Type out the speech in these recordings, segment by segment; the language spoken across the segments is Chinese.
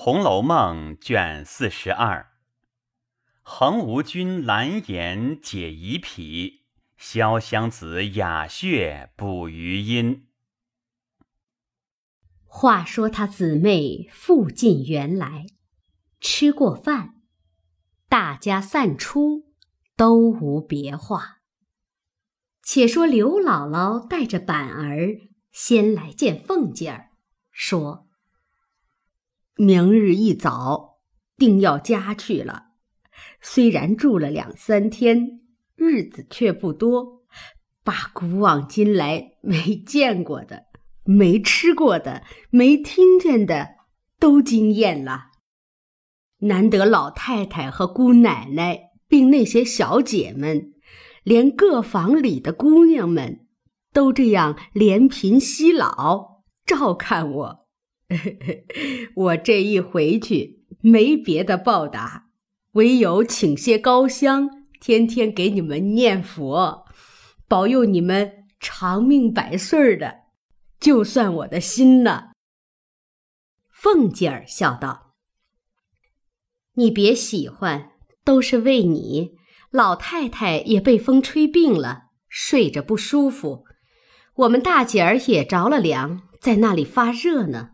红楼梦》卷四十二，横无君蓝颜解疑癖，潇湘子雅谑补余音。话说他姊妹复进园来，吃过饭，大家散出，都无别话。且说刘姥姥带着板儿先来见凤姐儿，说。明日一早，定要家去了。虽然住了两三天，日子却不多，把古往今来没见过的、没吃过的、没听见的，都惊艳了。难得老太太和姑奶奶，并那些小姐们，连各房里的姑娘们，都这样怜贫惜老，照看我。我这一回去，没别的报答，唯有请些高香，天天给你们念佛，保佑你们长命百岁的，就算我的心了。凤姐儿笑道：“你别喜欢，都是为你。老太太也被风吹病了，睡着不舒服，我们大姐儿也着了凉，在那里发热呢。”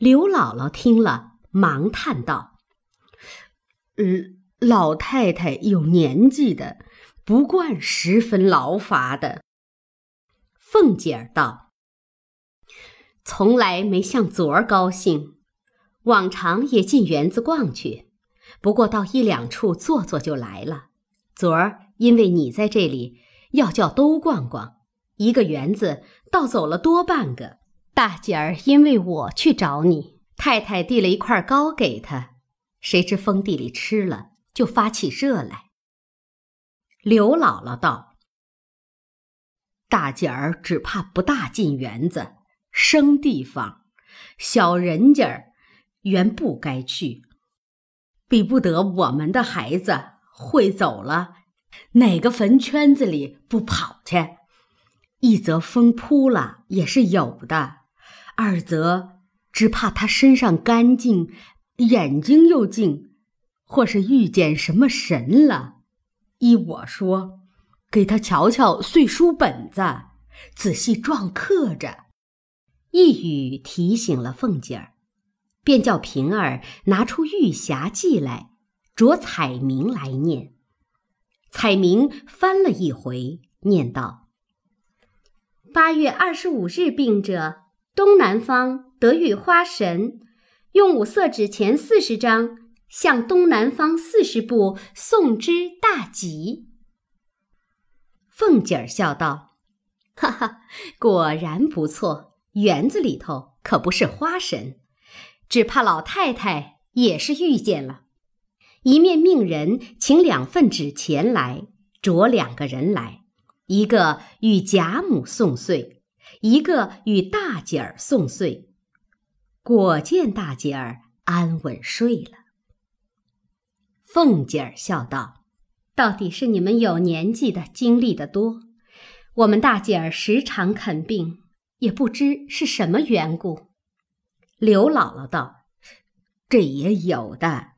刘姥姥听了，忙叹道：“嗯，老太太有年纪的，不惯十分劳乏的。”凤姐儿道：“从来没像昨儿高兴，往常也进园子逛去，不过到一两处坐坐就来了。昨儿因为你在这里，要叫都逛逛，一个园子倒走了多半个。”大姐儿因为我去找你，太太递了一块糕给他，谁知封地里吃了，就发起热来。刘姥姥道：“大姐儿只怕不大进园子，生地方，小人家儿原不该去，比不得我们的孩子会走了，哪个坟圈子里不跑去？一则风扑了也是有的。”二则只怕他身上干净，眼睛又净，或是遇见什么神了。依我说，给他瞧瞧碎书本子，仔细撞刻着。一语提醒了凤姐儿，便叫平儿拿出《玉匣记》来，着彩明来念。彩明翻了一回，念道：“八月二十五日病者。”东南方得遇花神，用五色纸钱四十张，向东南方四十步送之大吉。凤姐儿笑道：“哈哈，果然不错。园子里头可不是花神，只怕老太太也是遇见了。一面命人请两份纸钱来，着两个人来，一个与贾母送岁。”一个与大姐儿送岁，果见大姐儿安稳睡了。凤姐儿笑道：“到底是你们有年纪的经历的多，我们大姐儿时常肯病，也不知是什么缘故。”刘姥姥道：“这也有的，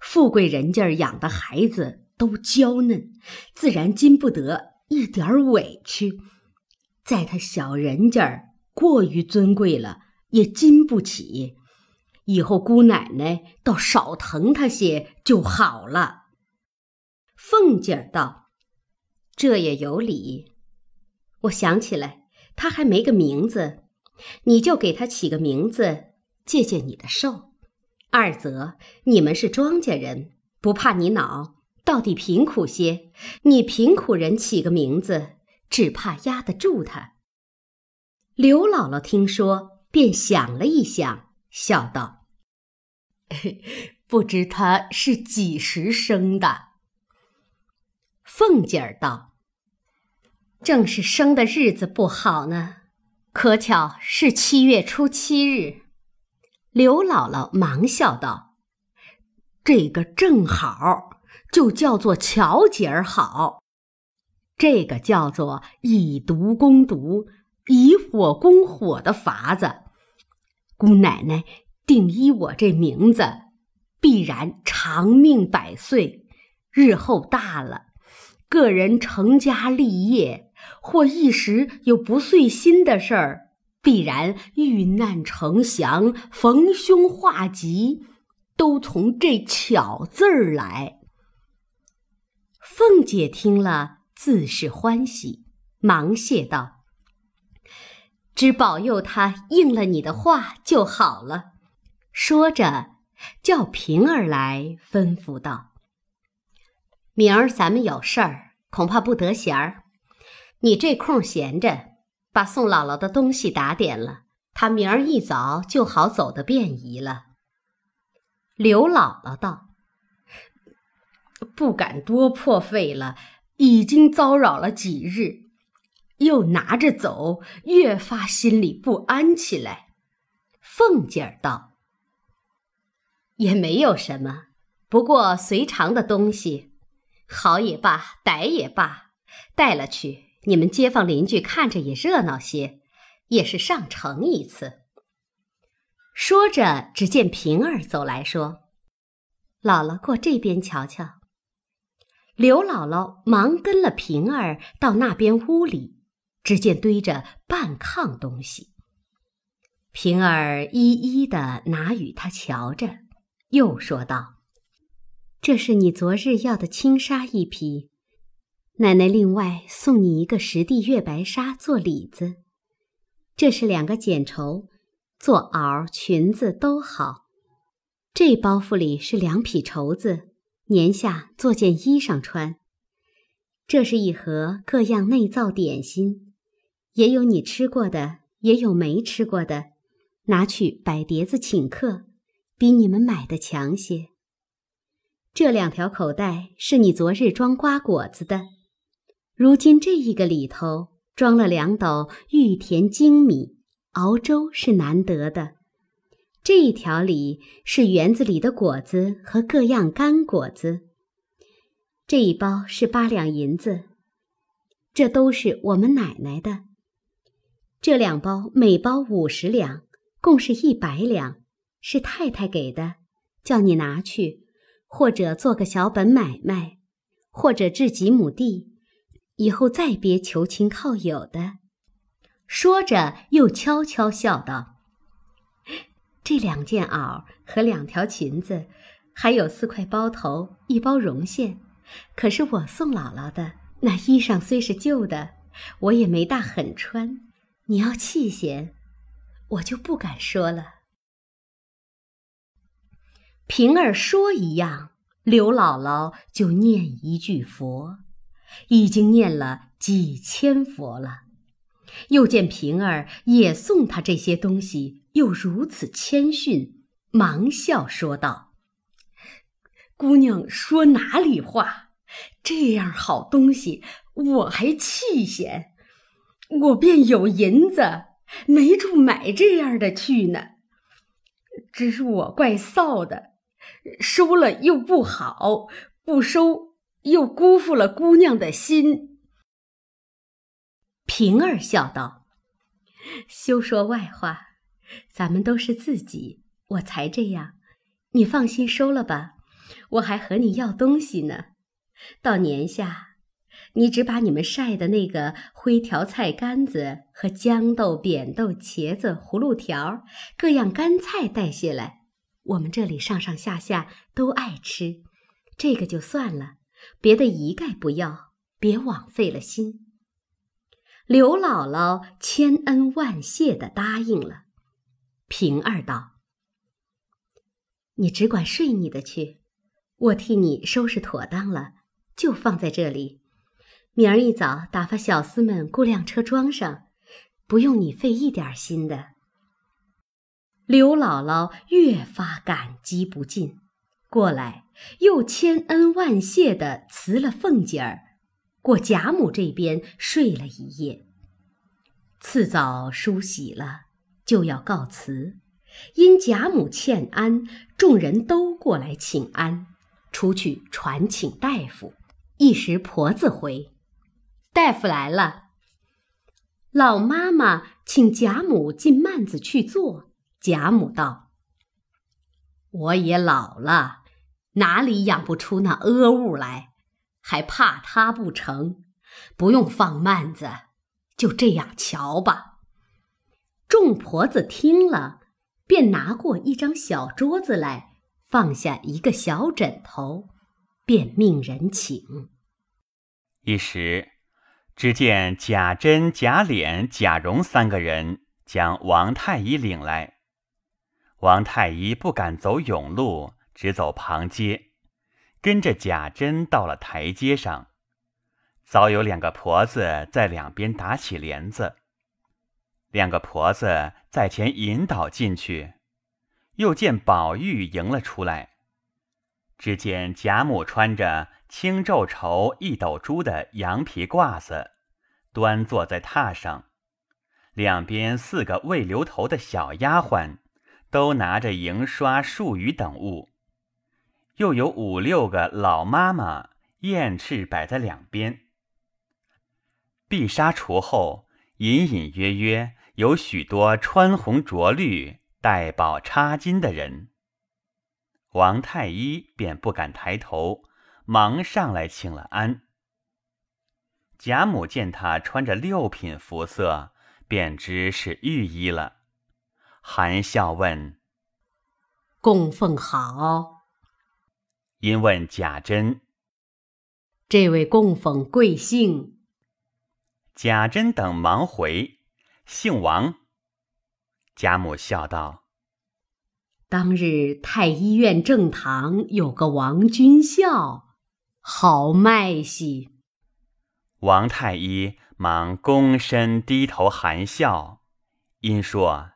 富贵人家养的孩子都娇嫩，自然经不得一点委屈。”在他小人家过于尊贵了，也经不起。以后姑奶奶倒少疼他些就好了。凤姐儿道：“这也有理。我想起来，他还没个名字，你就给他起个名字，借借你的寿。二则你们是庄稼人，不怕你恼，到底贫苦些。你贫苦人起个名字。”只怕压得住他。刘姥姥听说，便想了一想，笑道：“不知他是几时生的？”凤姐儿道：“正是生的日子不好呢，可巧是七月初七日。”刘姥姥忙笑道：“这个正好，就叫做巧姐儿好。”这个叫做以毒攻毒、以火攻火的法子，姑奶奶定依我这名字，必然长命百岁。日后大了，个人成家立业，或一时有不遂心的事儿，必然遇难成祥、逢凶化吉，都从这“巧”字儿来。凤姐听了，自是欢喜，忙谢道：“只保佑他应了你的话就好了。”说着，叫平儿来，吩咐道。明儿咱们有事儿，恐怕不得闲儿。你这空闲着，把宋姥姥的东西打点了，她明儿一早就好走得便宜了。刘姥姥道：“不敢多破费了，已经遭扰了几日，又拿着走，越发心里不安起来。”凤姐儿道：“也没有什么，不过随常的东西。”好也罢，歹也罢，带了去，你们街坊邻居看着也热闹些，也是上城一次。说着，只见平儿走来说：“姥姥过这边瞧瞧。”刘姥姥忙跟了平儿到那边屋里，只见堆着半炕东西。平儿一一的拿与他瞧着，又说道。这是你昨日要的轻纱一匹，奶奶另外送你一个实地月白纱做里子。这是两个剪绸，做袄、裙子都好。这包袱里是两匹绸子，年下做件衣裳穿。这是一盒各样内造点心，也有你吃过的，也有没吃过的，拿去摆碟子请客，比你们买的强些。这两条口袋是你昨日装瓜果子的，如今这一个里头装了两斗玉田精米，熬粥是难得的。这一条里是园子里的果子和各样干果子。这一包是八两银子，这都是我们奶奶的。这两包每包五十两，共是一百两，是太太给的，叫你拿去。或者做个小本买卖，或者置几亩地，以后再别求亲靠友的。说着，又悄悄笑道：“这两件袄和两条裙子，还有四块包头，一包绒线，可是我送姥姥的。那衣裳虽是旧的，我也没大狠穿。你要气嫌，我就不敢说了。”平儿说一样，刘姥姥就念一句佛，已经念了几千佛了。又见平儿也送他这些东西，又如此谦逊，忙笑说道：“姑娘说哪里话？这样好东西，我还气嫌，我便有银子，没处买这样的去呢。只是我怪臊的。”收了又不好，不收又辜负了姑娘的心。平儿笑道：“休说外话，咱们都是自己，我才这样。你放心收了吧，我还和你要东西呢。到年下，你只把你们晒的那个灰条菜干子和豇豆、扁豆、茄子、葫芦条各样干菜带下来。”我们这里上上下下都爱吃，这个就算了，别的一概不要，别枉费了心。刘姥姥千恩万谢的答应了。平儿道：“你只管睡你的去，我替你收拾妥当了，就放在这里。明儿一早打发小厮们雇辆车装上，不用你费一点心的。”刘姥姥越发感激不尽，过来又千恩万谢地辞了凤姐儿，过贾母这边睡了一夜。次早梳洗了，就要告辞，因贾母欠安，众人都过来请安，出去传请大夫。一时婆子回，大夫来了。老妈妈请贾母进幔子去坐。贾母道：“我也老了，哪里养不出那恶物来？还怕他不成？不用放慢子，就这样瞧吧。众婆子听了，便拿过一张小桌子来，放下一个小枕头，便命人请。一时，只见贾珍、贾琏、贾蓉三个人将王太医领来。王太医不敢走甬路，只走旁街，跟着贾珍到了台阶上。早有两个婆子在两边打起帘子，两个婆子在前引导进去，又见宝玉迎了出来。只见贾母穿着青皱绸一斗珠的羊皮褂子，端坐在榻上，两边四个未留头的小丫鬟，都拿着银刷、漱盂等物，又有五六个老妈妈燕翅摆在两边。碧纱橱后，隐隐约约有许多穿红着绿、戴宝插金的人。王太医便不敢抬头，忙上来请了安。贾母见他穿着六品服色，便知是御医了，含笑问：“供奉好。”因问贾珍：“这位供奉贵姓？”贾珍等忙回，姓王。贾母笑道：“当日太医院正堂有个王君孝，好卖戏。”王太医忙躬身低头含笑，因说：“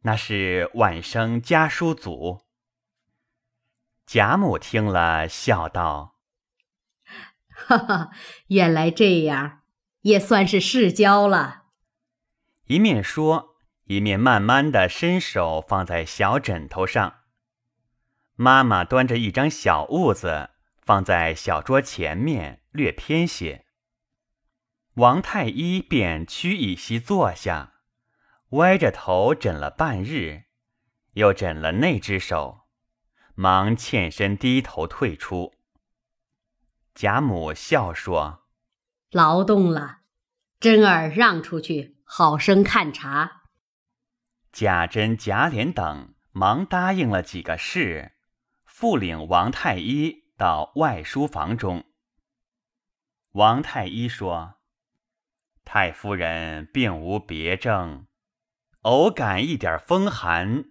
那是晚生家书祖。”贾母听了，笑道：“哈哈，原来这样。”也算是世交了。一面说，一面慢慢的伸手放在小枕头上。妈妈端着一张小褥子放在小桌前面，略偏些。王太医便屈一膝坐下，歪着头枕了半日，又枕了那只手，忙欠身低头退出。贾母笑说。劳动了，珍儿让出去，好生看茶。贾珍、贾琏等忙答应了几个事，复领王太医到外书房中。王太医说：“太夫人并无别症，偶感一点风寒，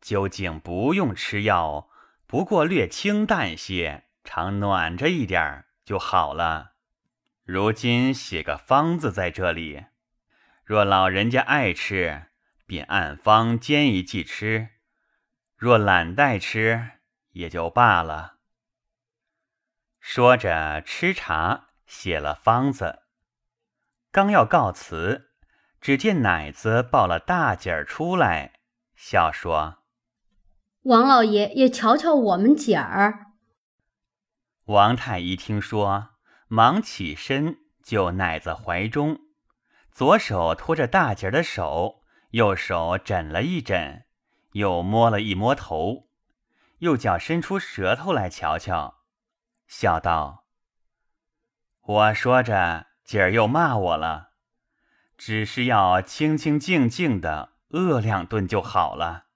究竟不用吃药，不过略清淡些，常暖着一点儿就好了。”如今写个方子在这里，若老人家爱吃，便按方煎一剂吃；若懒怠吃，也就罢了。说着吃茶，写了方子，刚要告辞，只见奶子抱了大姐儿出来，笑说：“王老爷也瞧瞧我们姐儿。”王太医听说。忙起身，就奶子怀中，左手托着大姐的手，右手枕了一枕，又摸了一摸头，又叫伸出舌头来瞧瞧，笑道：“我说着，姐儿又骂我了，只是要清清静静的饿两顿就好了，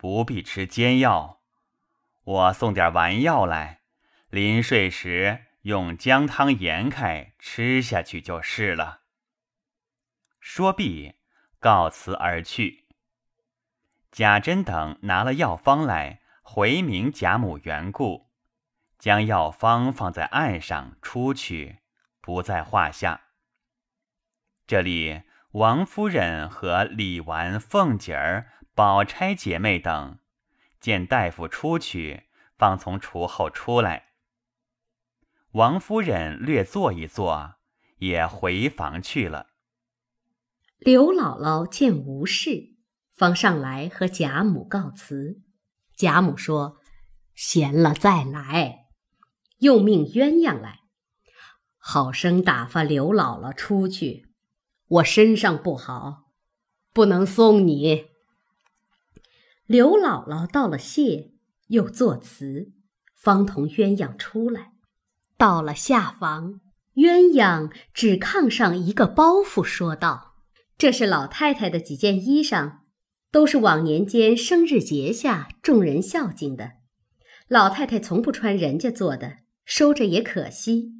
不必吃煎药。我送点丸药来，临睡时。”用姜汤盐开吃下去就是了。说毕，告辞而去。贾珍等拿了药方来，回明贾母缘故，将药方放在案上，出去，不在话下。这里王夫人和李纨、凤姐儿、宝钗姐妹等，见大夫出去，方从厨后出来。王夫人略坐一坐，也回房去了。刘姥姥见无事，方上来和贾母告辞。贾母说：“闲了再来。”又命鸳鸯来，好生打发刘姥姥出去。我身上不好，不能送你。刘姥姥道了谢，又作辞，方同鸳鸯出来。到了下房，鸳鸯指炕上一个包袱，说道：“这是老太太的几件衣裳，都是往年间生日节下众人孝敬的。老太太从不穿人家做的，收着也可惜，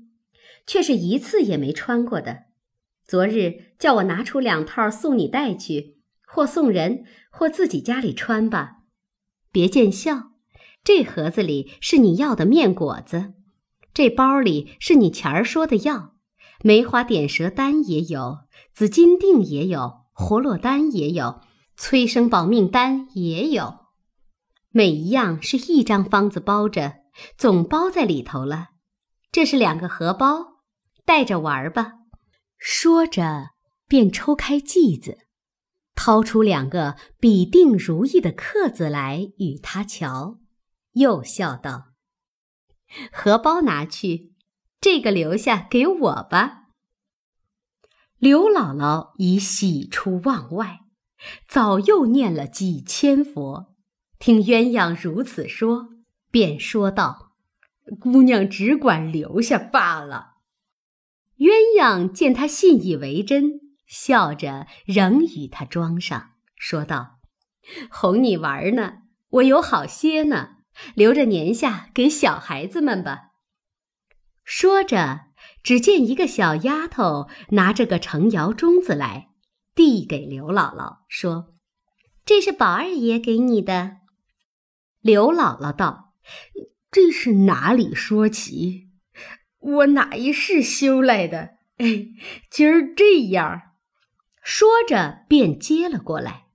却是一次也没穿过的。昨日叫我拿出两套送你带去。”或送人，或自己家里穿吧，别见笑。这盒子里是你要的面果子，这包里是你前儿说的药，梅花点舌丹也有，紫金锭也有，活络丹也有，催生保命丹也有，每一样是一张方子包着，总包在里头了。这是两个荷包，带着玩吧。说着，便抽开剂子。掏出两个比定如意的刻字来与他瞧，又笑道：“荷包拿去，这个留下给我吧。”刘姥姥已喜出望外，早又念了几千佛，听鸳鸯如此说，便说道：“姑娘只管留下罢了。”鸳鸯见他信以为真。笑着，仍与他装上，说道：“哄你玩呢，我有好些呢，留着年下给小孩子们吧。”说着，只见一个小丫头拿着个成窑盅子来，递给刘姥姥，说：“这是宝二爷给你的。”刘姥姥道：“这是哪里说起？我哪一世修来的？哎，今儿这样。”说着，便接了过来。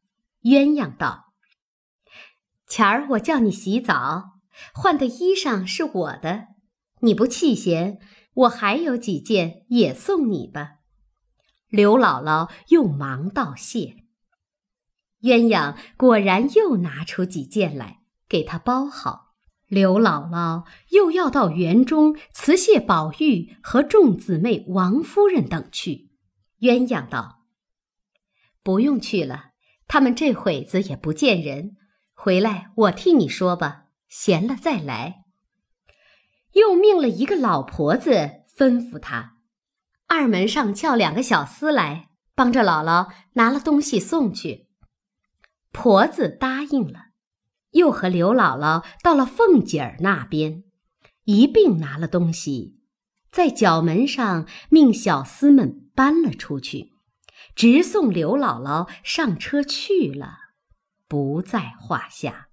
鸳鸯道：“前儿我叫你洗澡，换的衣裳是我的，你不弃嫌，我还有几件也送你吧。”刘姥姥又忙道谢。鸳鸯果然又拿出几件来，给他包好。刘姥姥又要到园中辞谢宝玉和众姊妹、王夫人等去。鸳鸯道。不用去了，他们这会子也不见人。回来我替你说吧，闲了再来。又命了一个老婆子吩咐他，二门上叫两个小厮来，帮着姥姥拿了东西送去。婆子答应了，又和刘姥姥到了凤姐儿那边，一并拿了东西，在角门上命小厮们搬了出去。直送刘姥姥上车去了，不在话下。